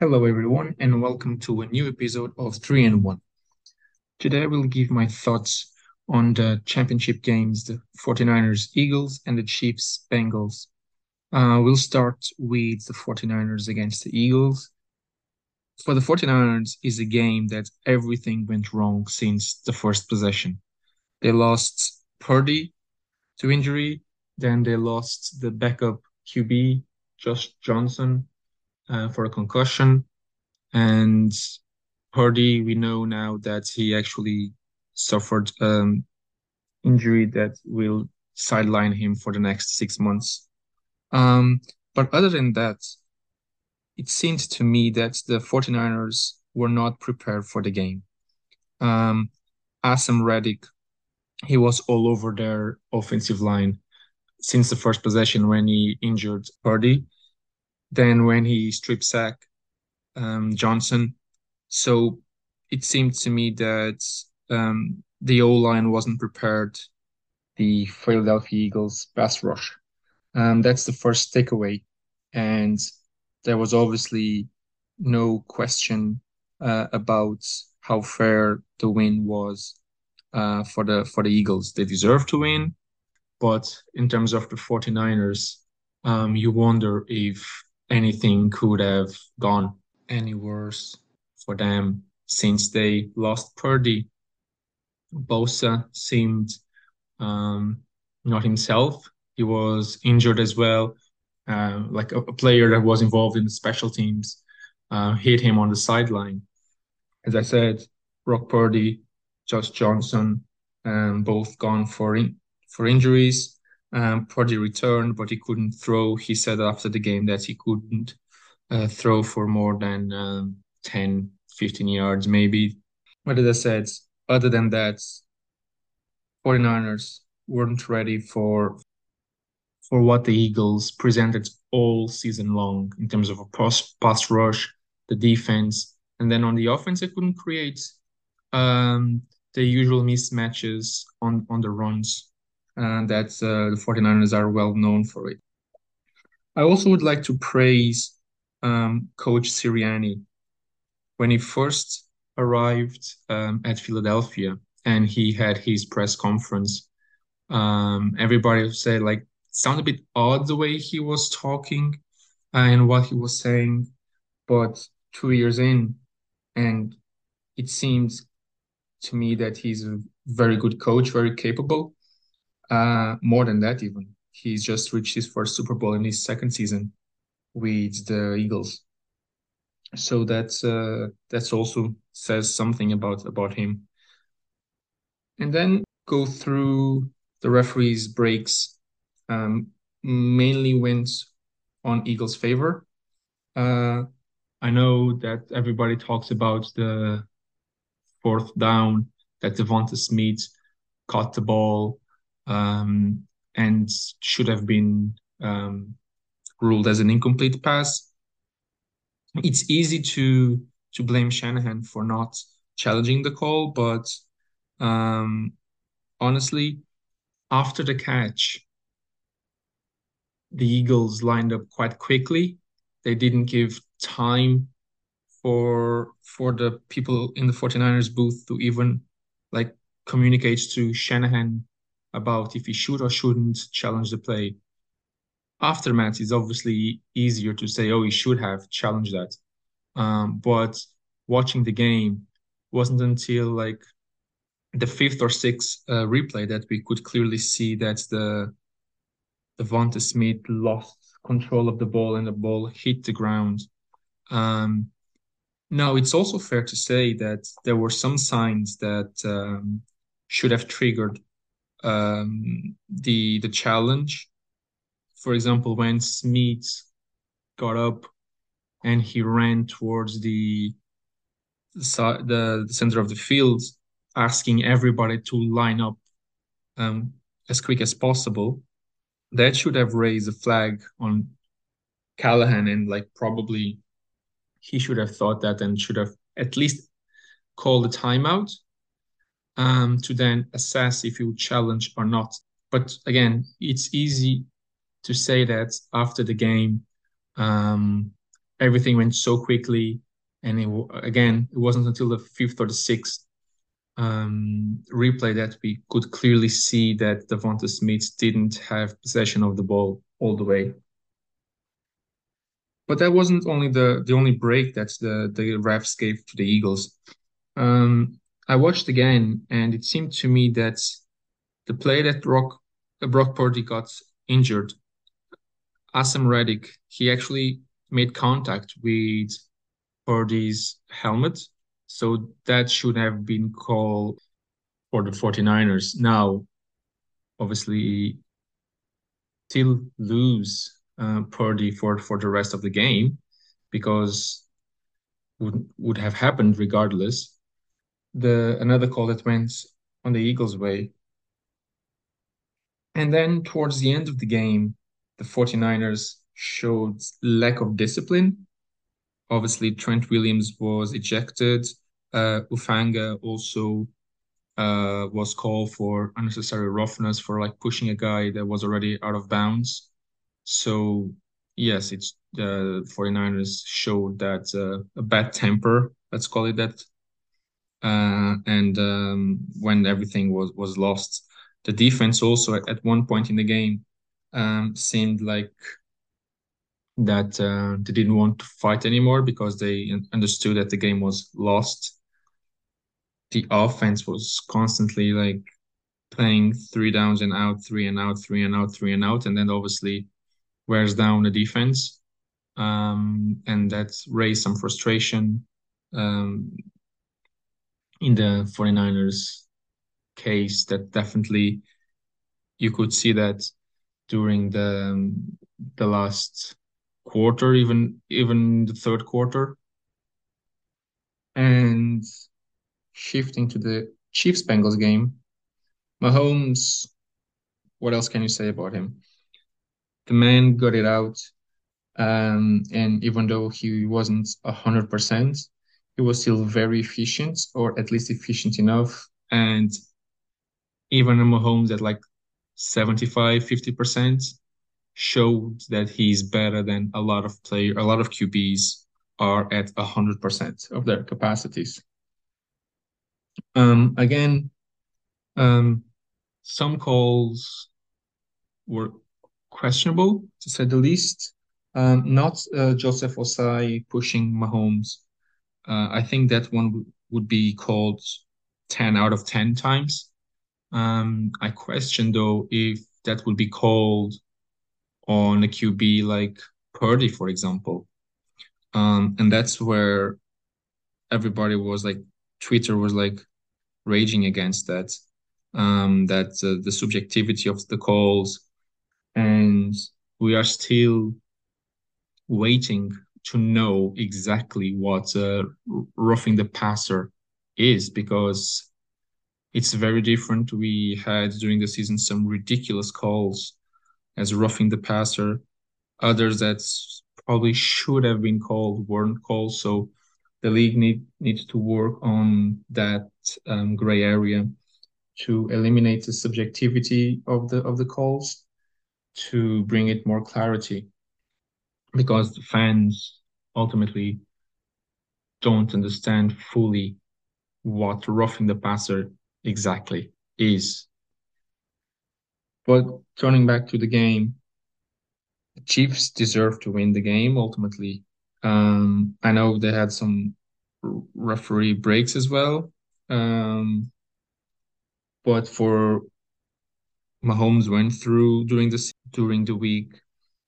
Hello, everyone, and welcome to a new episode of 3 and 1. Today, I will give my thoughts on the championship games the 49ers Eagles and the Chiefs Bengals. Uh, we'll start with the 49ers against the Eagles. For the 49ers is a game that everything went wrong since the first possession. They lost Purdy to injury, then they lost the backup QB, Josh Johnson, uh, for a concussion. And Purdy, we know now that he actually suffered um, injury that will sideline him for the next six months. Um, but other than that, it seemed to me that the 49ers were not prepared for the game. Um, Haason Reddick, he was all over their offensive line since the first possession when he injured Purdy. Then when he strip sack um, Johnson, so it seemed to me that um, the O line wasn't prepared. The Philadelphia Eagles pass rush. Um, that's the first takeaway, and there was obviously no question uh, about how fair the win was uh, for the for the Eagles. They deserve to win, but in terms of the 49ers, um, you wonder if anything could have gone any worse for them since they lost Purdy. Bosa seemed um, not himself. He was injured as well. Uh, like a, a, player that was involved in the special teams uh, hit him on the sideline. As I said, Brock Purdy, Josh Johnson, um, both gone for in, for injuries. Um, Purdy returned, but he couldn't throw. He said after the game that he couldn't uh, throw for more than um, 10, 15 yards, maybe. What did I said, other than that, 49ers weren't ready for for what the Eagles presented all season long in terms of a pass, pass rush, the defense, and then on the offense, they couldn't create um, the usual mismatches on, on the runs and that uh, the 49ers are well known for it. I also would like to praise um, Coach Sirianni. When he first arrived um, at Philadelphia and he had his press conference, um, everybody said like sounded a bit odd the way he was talking and what he was saying, but two years in, and it seems to me that he's a very good coach, very capable, uh, more than that, even he's just reached his first Super Bowl in his second season with the Eagles. So that's uh, that's also says something about about him. And then go through the referees' breaks. Um, mainly went on Eagles' favor. Uh, I know that everybody talks about the fourth down that Devonta Smith caught the ball um, and should have been um, ruled as an incomplete pass. It's easy to to blame Shanahan for not challenging the call, but um, honestly, after the catch, the Eagles lined up quite quickly. They didn't give time for for the people in the 49ers booth to even like communicate to Shanahan about if he should or shouldn't challenge the play. Aftermath is obviously easier to say, oh, he should have challenged that. Um, but watching the game wasn't until like the fifth or sixth uh, replay that we could clearly see that the Devonta Smith lost control of the ball and the ball hit the ground. Um, now, it's also fair to say that there were some signs that um, should have triggered um, the the challenge. For example, when Smith got up and he ran towards the the, the center of the field, asking everybody to line up um, as quick as possible, that should have raised a flag on Callahan and like probably he should have thought that and should have at least called a timeout um, to then assess if you challenge or not. But again, it's easy to say that after the game, um, everything went so quickly, and it, again, it wasn't until the fifth or the sixth um, replay that we could clearly see that Devonta Smith didn't have possession of the ball all the way. But that wasn't only the the only break that the the refs gave to the Eagles. Um, I watched again, and it seemed to me that the play that Brock Brock Purdy got injured, Haason Reddick, he actually made contact with Purdy's helmet, so that should have been called for the 49ers. Now, obviously, still lose uh, Purdy for for the rest of the game because would would have happened regardless. The another call that went on the Eagles' way. And then towards the end of the game, the 49ers showed lack of discipline. Obviously, Trent Williams was ejected. Uh, Hufanga also uh, was called for unnecessary roughness for like pushing a guy that was already out of bounds. So yes, it's the 49ers showed that uh, a bad temper, let's call it that. Uh, and um, when everything was was lost, the defense also at, one point in the game um, seemed like that uh, they didn't want to fight anymore because they understood that the game was lost. The offense was constantly like playing three downs and out, three and out, three and out, three and out, and then obviously wears down the defense. Um, and that raised some frustration um, in the 49ers case that definitely you could see that during the um, the last quarter even even the third quarter and shifting to the Chiefs Bengals game Mahomes what else can you say about him the man got it out. Um, and even though he wasn't 100%, he was still very efficient, or at least efficient enough. And even a Mahomes at like 75, 50% showed that he's better than a lot of player, a lot of QBs are at 100% of their capacities. Um, again, um, some calls were questionable to say the least. Um, not uh, Joseph Ossai pushing Mahomes. Uh, I think that one would be called 10 out of 10 times. Um, I question though if that would be called on a QB like Purdy, for example. Um, and that's where everybody was like, Twitter was like raging against that. Um, that uh, the subjectivity of the calls and we are still waiting to know exactly what uh, roughing the passer is because it's very different. We had during the season some ridiculous calls as roughing the passer, others that probably should have been called weren't called. So the league need needs to work on that um, gray area to eliminate the subjectivity of the of the calls to bring it more clarity because the fans ultimately don't understand fully what roughing the passer exactly is. But turning back to the game, the Chiefs deserve to win the game ultimately. Um, I know they had some referee breaks as well. Um, but for Mahomes went through during the during the week,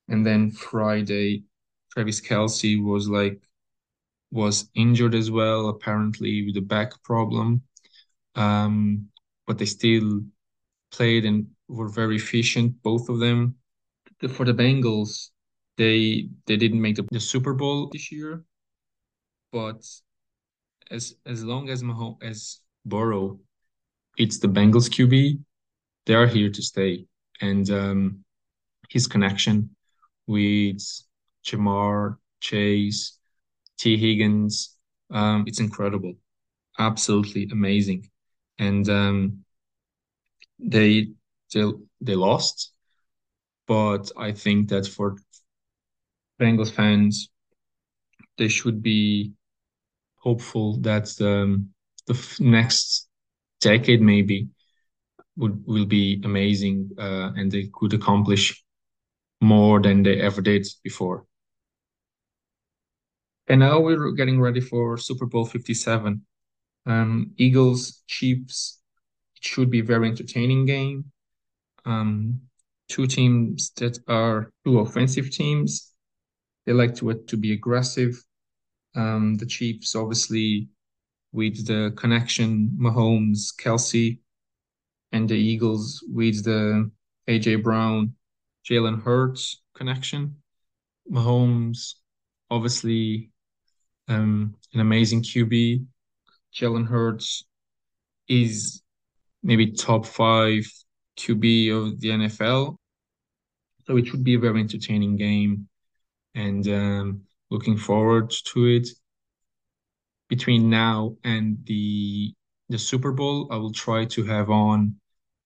and then Friday, Travis Kelce was like was injured as well, apparently with a back problem. Um, but they still played and were very efficient, both of them. For the Bengals, they they didn't make the, the Super Bowl this year, but as as long as Mahomes as Burrow, it's the Bengals QB they are here to stay. And um, his connection with Ja'Marr, Chase, Tee Higgins, um, it's incredible, absolutely amazing. And um, they they they lost, but I think that for Bengals fans, they should be hopeful that the, the next decade maybe would will be amazing uh, and they could accomplish more than they ever did before. And now we're getting ready for Super Bowl 57. Um, Eagles, Chiefs, it should be a very entertaining game. Um, two teams that are two offensive teams. They like to to be aggressive. Um, the Chiefs, obviously, with the connection Mahomes, Kelce, and the Eagles with the AJ Brown, Jalen Hurts connection. Mahomes, obviously, um, an amazing QB. Jalen Hurts is maybe top five QB of the NFL. So it should be a very entertaining game and um, looking forward to it. Between now and the the Super Bowl, I will try to have on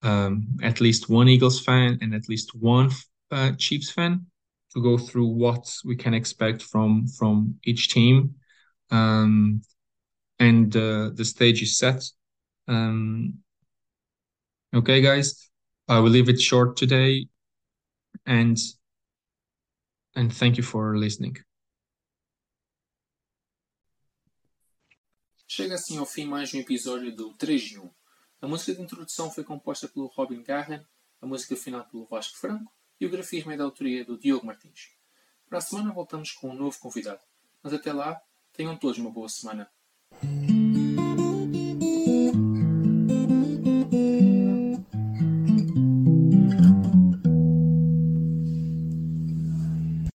um, at least one Eagles fan and at least one uh, Chiefs fan to go through what we can expect from from each team. Um, and uh, the stage is set. Um, okay, guys, I will leave it short today, and and thank you for listening. Chega assim ao fim mais um episódio do 3 de 1. A música de introdução foi composta pelo Robin Garren, a música final pelo Vasco Franco e o grafismo é da autoria do Diogo Martins. Para a semana voltamos com um novo convidado, mas até lá, tenham todos uma boa semana.